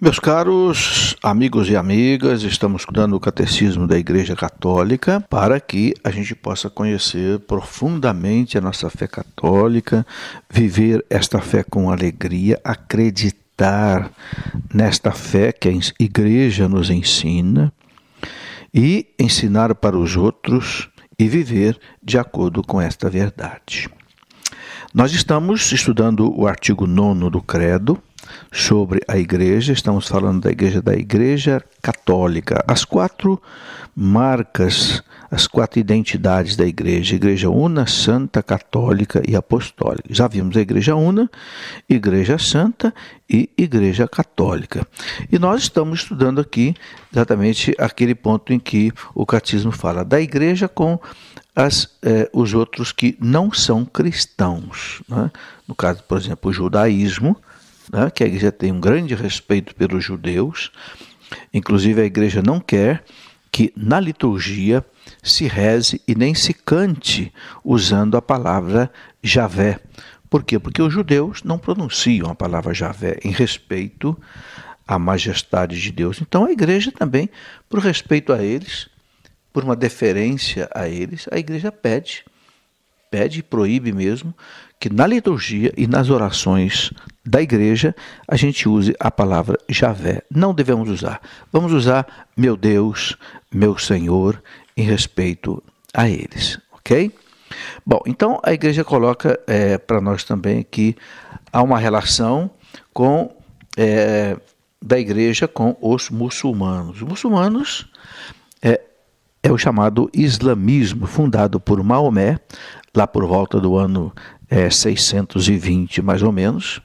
Meus caros amigos e amigas, estamos estudando o Catecismo da Igreja Católica para que a gente possa conhecer profundamente a nossa fé católica, viver esta fé com alegria, acreditar nesta fé que a Igreja nos ensina e ensinar para os outros e viver de acordo com esta verdade. Nós estamos estudando o artigo 9 do Credo sobre a igreja, estamos falando da igreja da igreja católica, as quatro marcas, as quatro identidades da igreja, igreja una, santa, católica e apostólica. Já vimos a igreja una, igreja santa e igreja católica. E nós estamos estudando aqui exatamente aquele ponto em que o catecismo fala da igreja com as, eh, os outros que não são cristãos. Né? No caso, por exemplo, o judaísmo, né, que a igreja tem um grande respeito pelos judeus, inclusive a igreja não quer que na liturgia se reze e nem se cante usando a palavra Javé. Por quê? Porque os judeus não pronunciam a palavra Javé em respeito à majestade de Deus. Então a igreja também, por respeito a eles, por uma deferência a eles, a igreja pede, pede e proíbe mesmo que na liturgia e nas orações da igreja a gente use a palavra Javé. Não devemos usar. Vamos usar meu Deus, meu Senhor, em respeito a eles, ok? Bom, então a igreja coloca é, para nós também que há uma relação com é, da igreja com os muçulmanos. Os muçulmanos é, é o chamado islamismo, fundado por Maomé, lá por volta do ano é, 620 mais ou menos,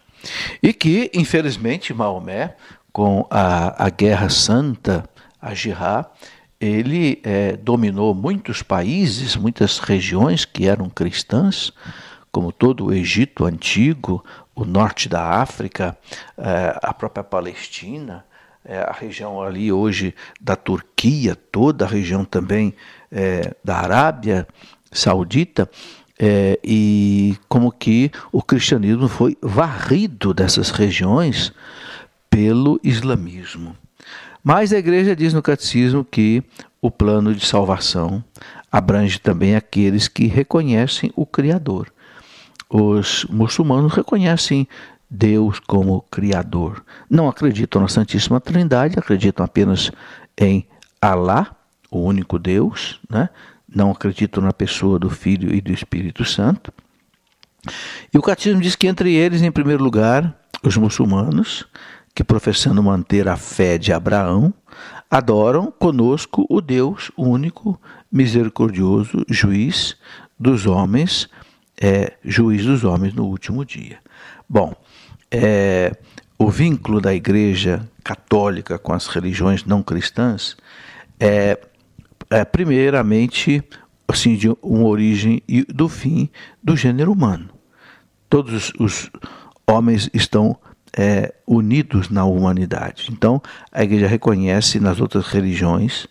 e que, infelizmente, Maomé, com a, a Guerra Santa, a Jihad, ele é, dominou muitos países, muitas regiões que eram cristãs, como todo o Egito antigo, o norte da África, é, a própria Palestina, é, a região ali hoje da Turquia, toda a região também é, da Arábia Saudita, é, e como que o cristianismo foi varrido dessas regiões pelo islamismo. Mas a igreja diz no catecismo que o plano de salvação abrange também aqueles que reconhecem o Criador. Os muçulmanos reconhecem Deus como Criador. Não acreditam na Santíssima Trindade, acreditam apenas em Alá, o único Deus, né? Não acreditam na pessoa do Filho e do Espírito Santo. E o catecismo diz que entre eles, em primeiro lugar, os muçulmanos, que professando manter a fé de Abraão, adoram conosco o Deus único, misericordioso, juiz dos homens, é, juiz dos homens no último dia. Bom, é, o vínculo da Igreja Católica com as religiões não cristãs é é, primeiramente, assim, de uma origem e do fim do gênero humano. Todos os homens estão é, unidos na humanidade. Então, a igreja reconhece nas outras religiões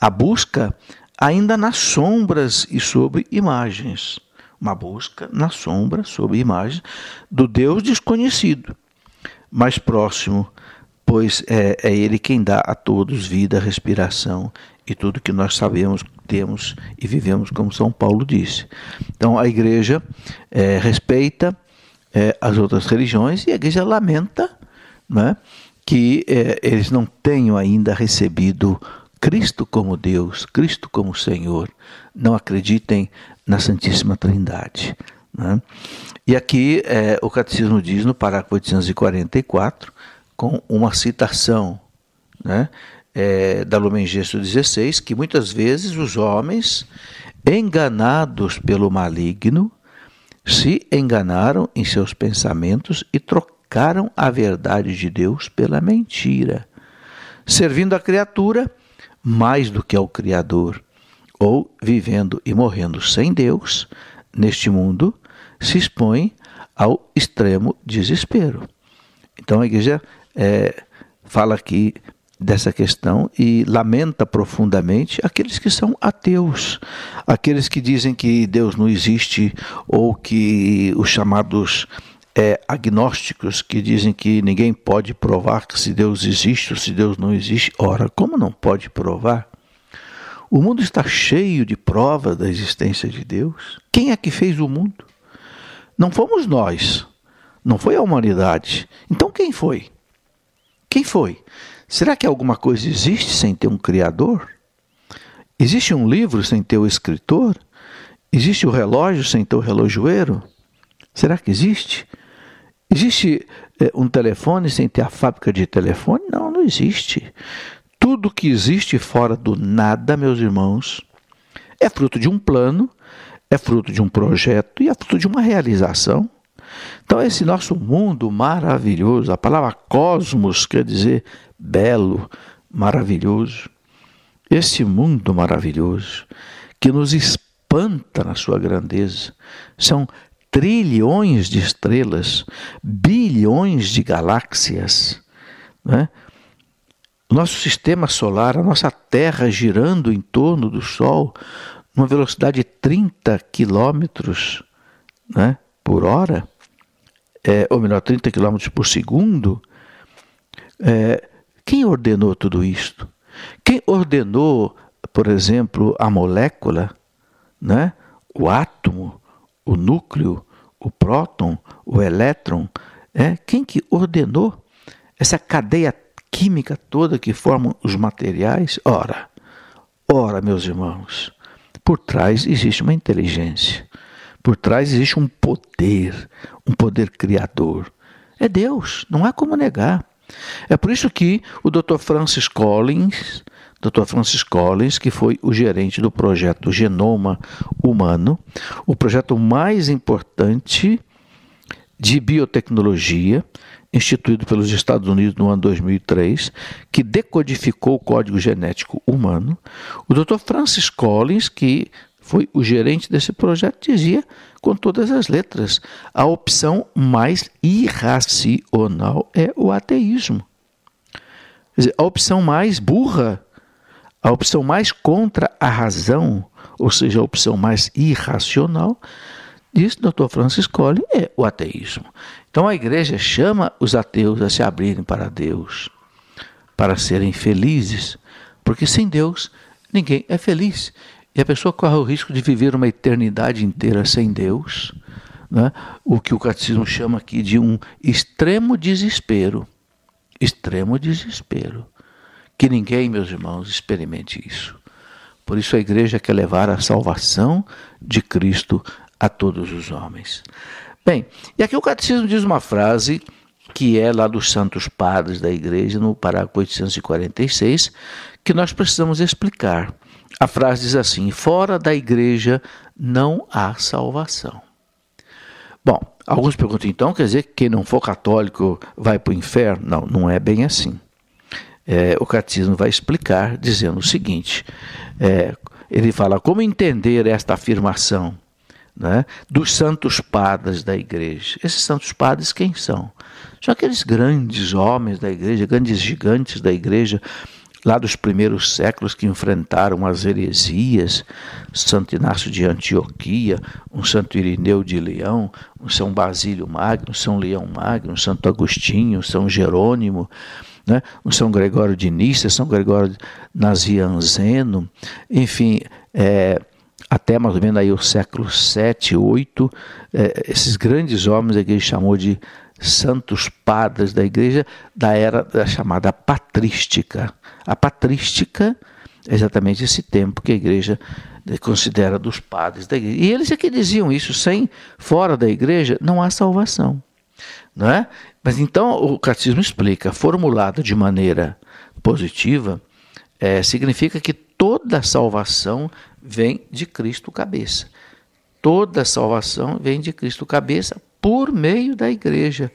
a busca ainda nas sombras e sobre imagens. Uma busca na sombra, sobre imagens, do Deus desconhecido, mais próximo, pois é, é Ele quem dá a todos vida, respiração e tudo que nós sabemos, temos e vivemos, como São Paulo disse. Então a igreja é, respeita é, as outras religiões e a igreja lamenta né, que é, eles não tenham ainda recebido Cristo como Deus, Cristo como Senhor, não acreditem na Santíssima Trindade. Né? E aqui é, o Catecismo diz no parágrafo 844, com uma citação né, é, da Lumen Gentium 16, que muitas vezes os homens, enganados pelo maligno, se enganaram em seus pensamentos e trocaram a verdade de Deus pela mentira, servindo a criatura mais do que ao Criador, ou vivendo e morrendo sem Deus neste mundo, se expõe ao extremo desespero. Então a igreja é, fala aqui dessa questão e lamenta profundamente aqueles que são ateus, aqueles que dizem que Deus não existe ou que os chamados é, agnósticos que dizem que ninguém pode provar que se Deus existe ou se Deus não existe. Ora, como não pode provar? O mundo está cheio de provas da existência de Deus. Quem é que fez o mundo? Não fomos nós, não foi a humanidade. Então quem foi? Quem foi? Será que alguma coisa existe sem ter um Criador? Existe um livro sem ter o escritor? Existe o relógio sem ter o relojoeiro? Será que existe? Existe é, um telefone sem ter a fábrica de telefone? Não, não existe. Tudo que existe fora do nada, meus irmãos, é fruto de um plano, é fruto de um projeto e é fruto de uma realização. Então, esse nosso mundo maravilhoso, a palavra cosmos quer dizer belo, maravilhoso. Esse mundo maravilhoso que nos espanta na sua grandeza, são trilhões de estrelas, bilhões de galáxias. Né? Nosso sistema solar, a nossa Terra girando em torno do Sol, numa velocidade de 30 quilômetros né, por hora, é, ou melhor, 30 quilômetros por segundo. É, quem ordenou tudo isto? Quem ordenou, por exemplo, a molécula, né, o átomo, o núcleo, o próton, o elétron, é quem que ordenou essa cadeia química toda que formam os materiais? Ora, ora, meus irmãos, por trás existe uma inteligência, por trás existe um poder, um poder criador. É Deus, não há como negar. É por isso que o Dr. Francis Collins Dr. Francis Collins, que foi o gerente do projeto Genoma Humano, o projeto mais importante de biotecnologia, instituído pelos Estados Unidos no ano 2003, que decodificou o código genético humano. O Dr. Francis Collins, que foi o gerente desse projeto, dizia com todas as letras: a opção mais irracional é o ateísmo. Dizer, a opção mais burra a opção mais contra a razão, ou seja, a opção mais irracional, diz Dr. Francis Collins, é o ateísmo. Então a igreja chama os ateus a se abrirem para Deus, para serem felizes, porque sem Deus ninguém é feliz. E a pessoa corre o risco de viver uma eternidade inteira sem Deus, né? o que o catecismo chama aqui de um extremo desespero. Extremo desespero. Que ninguém, meus irmãos, experimente isso. Por isso a igreja quer levar a salvação de Cristo a todos os homens. Bem, e aqui o catecismo diz uma frase que é lá dos santos padres da igreja, no parágrafo 846, que nós precisamos explicar. A frase diz assim: fora da igreja não há salvação. Bom, alguns perguntam então, quer dizer que quem não for católico vai para o inferno? Não, não é bem assim é, o catecismo vai explicar dizendo o seguinte: é, ele fala como entender esta afirmação né, dos santos padres da igreja. Esses santos padres quem são? São aqueles grandes homens da igreja, grandes gigantes da igreja, lá dos primeiros séculos que enfrentaram as heresias, Santo Inácio de Antioquia, um Santo Irineu de Leão, um São Basílio Magno, São Leão Magno, Santo Agostinho, São Jerônimo, né? o São Gregório de Nissa, São Gregório Nazianzeno, enfim, é, até mais ou menos aí o século 7, 8, é, esses grandes homens que ele chamou de santos padres da igreja da era da chamada patrística. A patrística é exatamente esse tempo que a igreja considera dos padres da igreja. E eles é que diziam isso, sem fora da igreja não há salvação. Não é? Mas então o catecismo explica, formulado de maneira positiva, é, significa que toda salvação vem de Cristo cabeça. Toda salvação vem de Cristo cabeça por meio da igreja,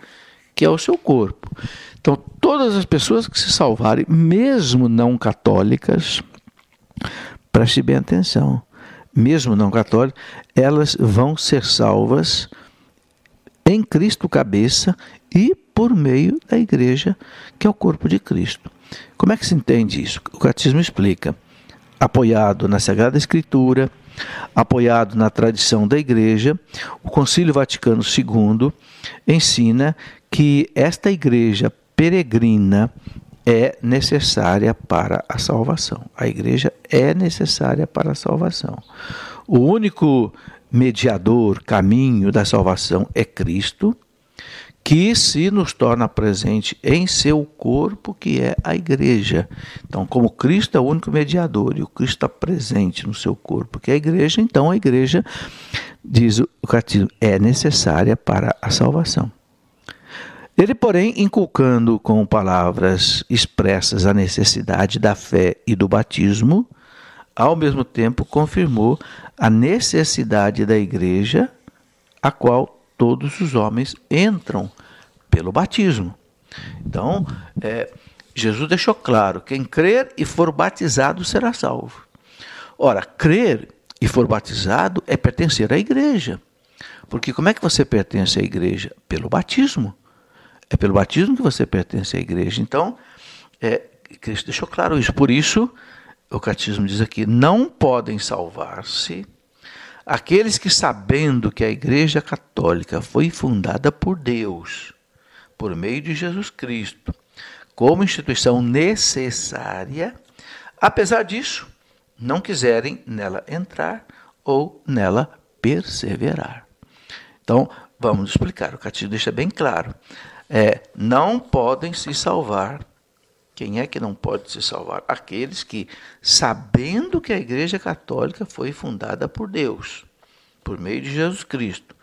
que é o seu corpo. Então, todas as pessoas que se salvarem, mesmo não católicas, preste bem atenção, mesmo não católicas, elas vão ser salvas em Cristo cabeça e por meio da igreja, que é o corpo de Cristo. Como é que se entende isso? O catecismo explica. Apoiado na Sagrada Escritura, apoiado na tradição da Igreja, o Concílio Vaticano II ensina que esta igreja peregrina é necessária para a salvação. A igreja é necessária para a salvação. O único mediador, caminho da salvação é Cristo, que se nos torna presente em seu corpo, que é a igreja. Então, como Cristo é o único mediador e o Cristo está presente no seu corpo, que é a igreja, então a igreja, diz o catecismo, é necessária para a salvação. Ele, porém, inculcando com palavras expressas a necessidade da fé e do batismo, ao mesmo tempo confirmou a necessidade da igreja, a qual todos os homens entram pelo batismo. Então, é, Jesus deixou claro: quem crer e for batizado será salvo. Ora, crer e for batizado é pertencer à igreja. Porque como é que você pertence à igreja? Pelo batismo. É pelo batismo que você pertence à igreja. Então, é, Cristo deixou claro isso. Por isso, o catecismo diz aqui: não podem salvar-se aqueles que, sabendo que a Igreja Católica foi fundada por Deus, por meio de Jesus Cristo, como instituição necessária, apesar disso, não quiserem nela entrar ou nela perseverar. Então, vamos explicar. O catecismo deixa bem claro é, não podem se salvar. Quem é que não pode se salvar? Aqueles que, sabendo que a Igreja Católica foi fundada por Deus, por meio de Jesus Cristo,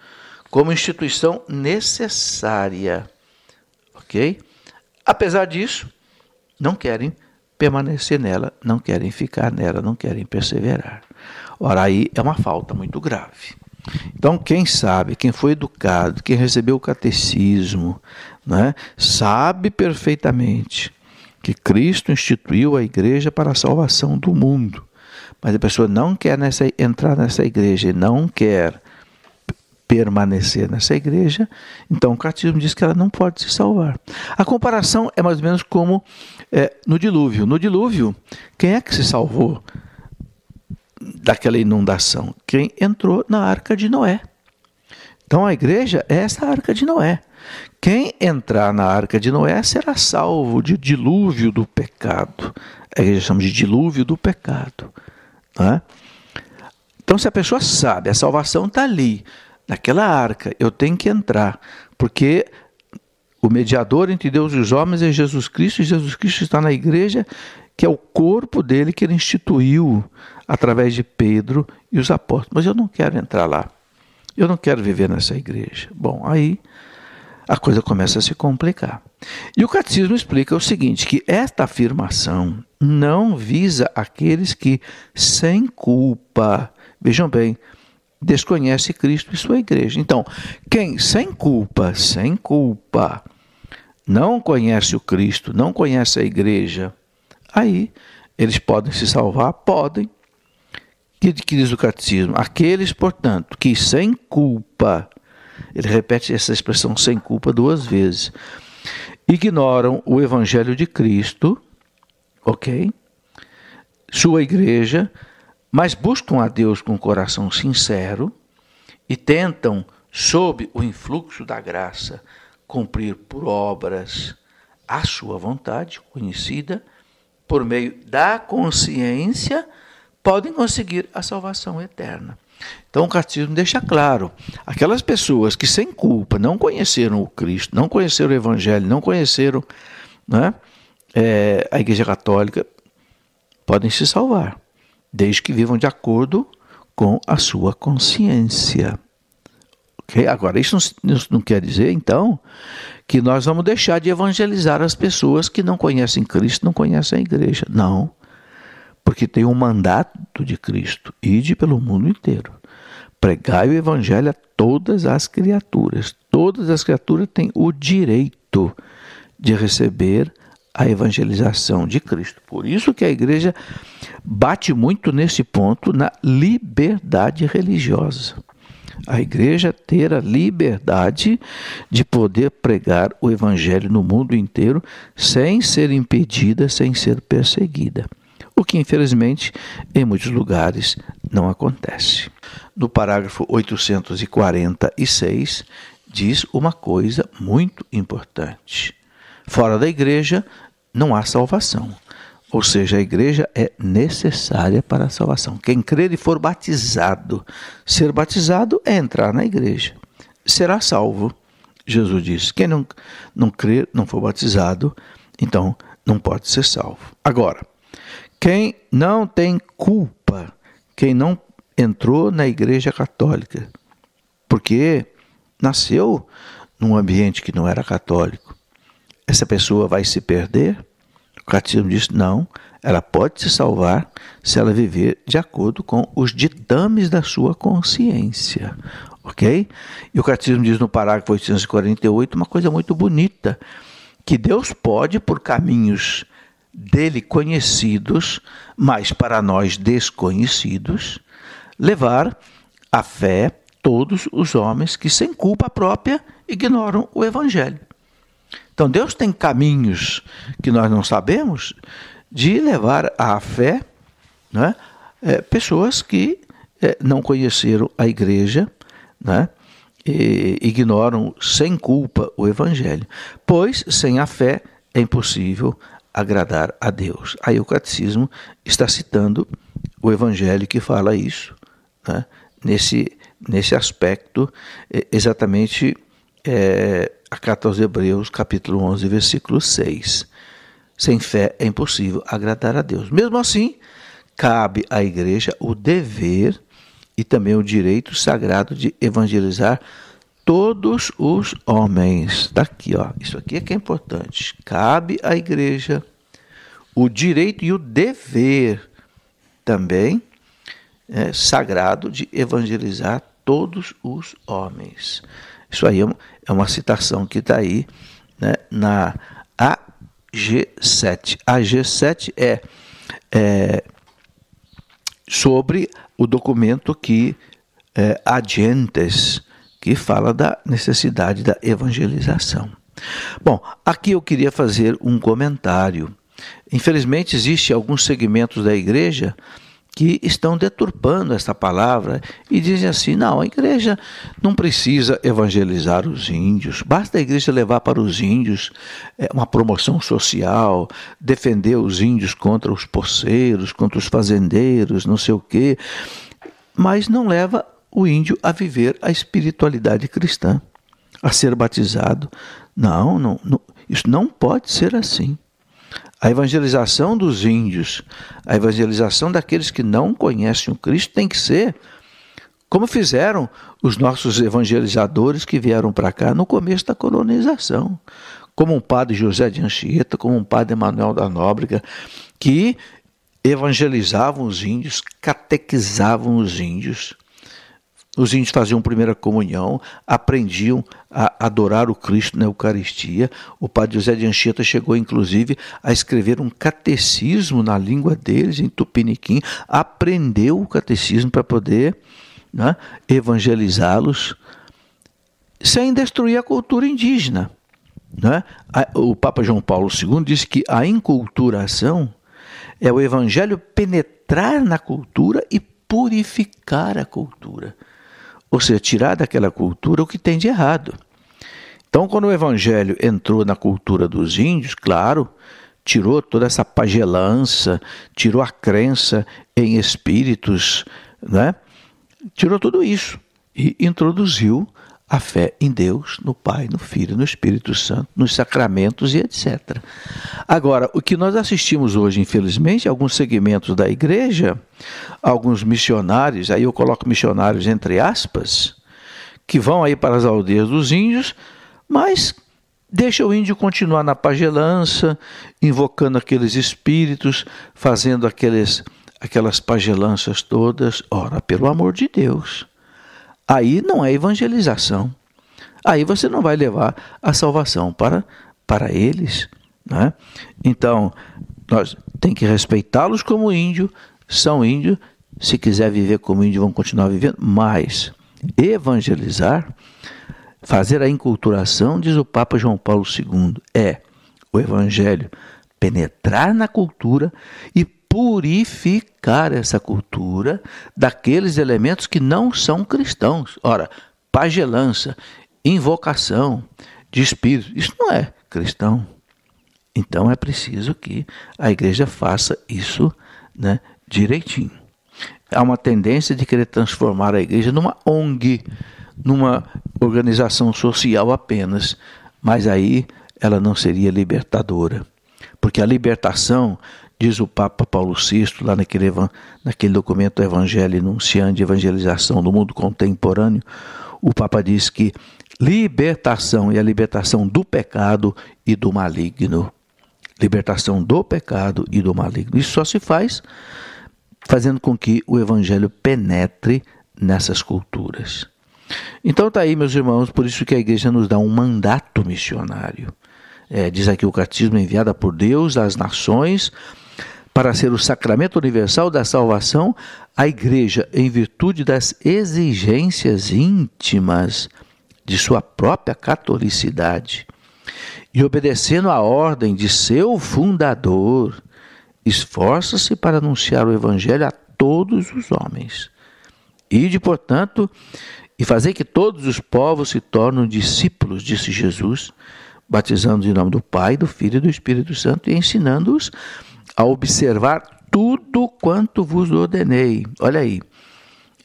como instituição necessária, ok? Apesar disso, não querem permanecer nela, não querem ficar nela, não querem perseverar. Ora, aí é uma falta muito grave. Então, quem sabe, quem foi educado, quem recebeu o catecismo, né, sabe perfeitamente que Cristo instituiu a igreja para a salvação do mundo. Mas a pessoa não quer nessa, entrar nessa igreja, não quer permanecer nessa igreja, então o catecismo diz que ela não pode se salvar. A comparação é mais ou menos como é, no dilúvio. No dilúvio, quem é que se salvou? daquela inundação? Quem entrou na arca de Noé. Então a igreja é essa arca de Noé. Quem entrar na arca de Noé será salvo de dilúvio do pecado. A igreja chama de dilúvio do pecado. Né? Então, se a pessoa sabe, a salvação está ali, naquela arca, eu tenho que entrar, porque o mediador entre Deus e os homens é Jesus Cristo, e Jesus Cristo está na igreja, que é o corpo dele que ele instituiu através de Pedro e os apóstolos. Mas eu não quero entrar lá. Eu não quero viver nessa igreja. Bom, aí a coisa começa a se complicar. E o catecismo explica o seguinte: que esta afirmação não visa aqueles que, sem culpa, vejam bem, desconhece Cristo e sua igreja. Então, quem sem culpa, sem culpa, não conhece o Cristo, não conhece a igreja, aí eles podem se salvar? Podem, que, que diz o catecismo? Aqueles, portanto, que sem culpa, ele repete essa expressão sem culpa duas vezes, ignoram o evangelho de Cristo, ok? Sua igreja, mas buscam a Deus com coração sincero e tentam, sob o influxo da graça, cumprir por obras a sua vontade conhecida por meio da consciência podem conseguir a salvação eterna. Então o catecismo deixa claro: aquelas pessoas que sem culpa não conheceram o Cristo, não conheceram o Evangelho, não conheceram né, é, a Igreja Católica, podem se salvar, desde que vivam de acordo com a sua consciência. Okay? Agora, isso não, não quer dizer, então, que nós vamos deixar de evangelizar as pessoas que não conhecem Cristo, não conhecem a igreja. Não porque tem um mandato de Cristo: ide pelo mundo inteiro. Pregai o evangelho a todas as criaturas. Todas as criaturas têm o direito de receber a evangelização de Cristo. Por isso que a igreja bate muito nesse ponto na liberdade religiosa. A igreja ter a liberdade de poder pregar o evangelho no mundo inteiro sem ser impedida, sem ser perseguida. O que infelizmente em muitos lugares não acontece. No parágrafo 846 diz uma coisa muito importante: fora da igreja não há salvação. Ou seja, a igreja é necessária para a salvação. Quem crer e for batizado, ser batizado é entrar na igreja, será salvo. Jesus disse: quem não, não crer, não for batizado, então não pode ser salvo. Agora, quem não tem culpa, quem não entrou na igreja católica, porque nasceu num ambiente que não era católico, essa pessoa vai se perder? O catecismo diz: não, ela pode se salvar se ela viver de acordo com os ditames da sua consciência. Ok? E o catecismo diz no parágrafo 848 uma coisa muito bonita: que Deus pode, por caminhos dele conhecidos, mas para nós desconhecidos, levar a fé todos os homens que, sem culpa própria, ignoram o Evangelho. Então, Deus tem caminhos que nós não sabemos de levar à fé né, é, pessoas que é, não conheceram a igreja, né, ignoram sem culpa o Evangelho. Pois, sem a fé, é impossível agradar a Deus. Aí o catecismo está citando o Evangelho que fala isso, né? nesse, nesse aspecto, exatamente é, a carta aos Hebreus, capítulo 11, versículo 6. Sem fé é impossível agradar a Deus. Mesmo assim, cabe à igreja o dever e também o direito sagrado de evangelizar todos os homens. Está aqui, ó. Isso aqui é que é importante. Cabe à igreja o direito e o dever também é, sagrado de evangelizar todos os homens. Isso aí é uma citação que está aí né, na AG7. A G7 é, é sobre o documento que é, que fala da necessidade da evangelização. Bom, aqui eu queria fazer um comentário. Infelizmente, existe alguns segmentos da igreja que estão deturpando essa palavra e dizem assim: não, a igreja não precisa evangelizar os índios, basta a igreja levar para os índios é, uma promoção social, defender os índios contra os poceiros, contra os fazendeiros, não sei o quê, mas não leva o índio a viver a espiritualidade cristã, a ser batizado. Não, não, não isso não pode ser assim. A evangelização dos índios, a evangelização daqueles que não conhecem o Cristo tem que ser como fizeram os nossos evangelizadores que vieram para cá no começo da colonização, como um padre José de Anchieta, como um padre Emanuel da Nóbrega, que evangelizavam os índios, catequizavam os índios, os índios faziam primeira comunhão, aprendiam a adorar o Cristo na Eucaristia. O padre José de Anchieta chegou, inclusive, a escrever um catecismo na língua deles, em Tupiniquim. Aprendeu o catecismo para poder né, evangelizá-los sem destruir a cultura indígena. Né? O Papa João Paulo II disse que a inculturação é o evangelho penetrar na cultura e purificar a cultura ou seja, tirar daquela cultura o que tem de errado. Então, quando o evangelho entrou na cultura dos índios, claro, tirou toda essa pagelança, tirou a crença em espíritos, né? tirou tudo isso e introduziu a fé em Deus, no Pai, no Filho, no Espírito Santo, nos sacramentos e etc. Agora, o que nós assistimos hoje, infelizmente, alguns segmentos da igreja, alguns missionários, aí eu coloco missionários entre aspas, que vão aí para as aldeias dos índios, mas deixa o índio continuar na pagelança, invocando aqueles espíritos, fazendo aqueles, aquelas pagelanças todas. Ora, pelo amor de Deus aí não é evangelização. Aí você não vai levar a salvação para, para eles. Né? Então, nós tem que respeitá-los como índio, são índios, se quiser viver como índio, vão continuar vivendo, mas evangelizar, fazer a inculturação, diz o Papa João Paulo II, é o evangelho penetrar na cultura e purificar essa cultura daqueles elementos que não são cristãos. Ora, pagelança, invocação de espírito, isso não é cristão. Então é preciso que a igreja faça isso né, direitinho. Há uma tendência de querer transformar a igreja numa ONG, numa organização social apenas, mas aí ela não seria libertadora. Porque a libertação, diz o Papa Paulo VI, lá naquele, naquele documento Evangelho Enunciante de Evangelização do Mundo Contemporâneo, o Papa diz que libertação é a libertação do pecado e do maligno libertação do pecado e do maligno. Isso só se faz fazendo com que o evangelho penetre nessas culturas. Então tá aí, meus irmãos, por isso que a igreja nos dá um mandato missionário. É, diz aqui o catecismo enviada por Deus às nações para ser o sacramento universal da salvação, a igreja, em virtude das exigências íntimas de sua própria catolicidade, e obedecendo à ordem de seu fundador, esforça-se para anunciar o Evangelho a todos os homens. Ide, portanto, e fazer que todos os povos se tornem discípulos, disse Jesus, batizando em nome do Pai, do Filho e do Espírito Santo e ensinando-os a observar tudo quanto vos ordenei. Olha aí,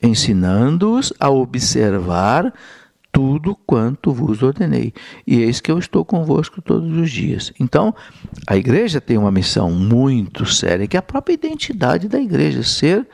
ensinando-os a observar tudo quanto vos ordenei. E eis que eu estou convosco todos os dias. Então, a igreja tem uma missão muito séria, que é a própria identidade da igreja, ser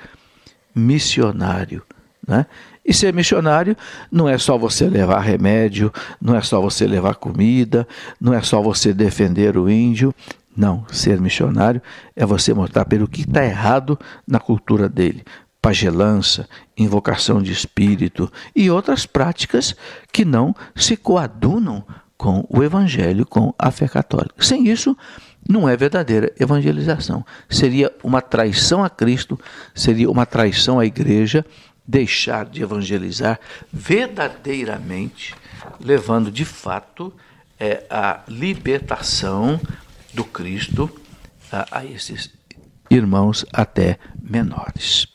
missionário. Né? E ser missionário não é só você levar remédio, não é só você levar comida, não é só você defender o índio. Não, ser missionário é você mostrar pelo que está errado na cultura dele, pagelança, invocação de espírito e outras práticas que não se coadunam com o evangelho, com a fé católica. Sem isso, não é verdadeira evangelização. Seria uma traição a Cristo, seria uma traição à igreja deixar de evangelizar verdadeiramente, levando de fato é, a libertação do Cristo a, a esses irmãos até menores.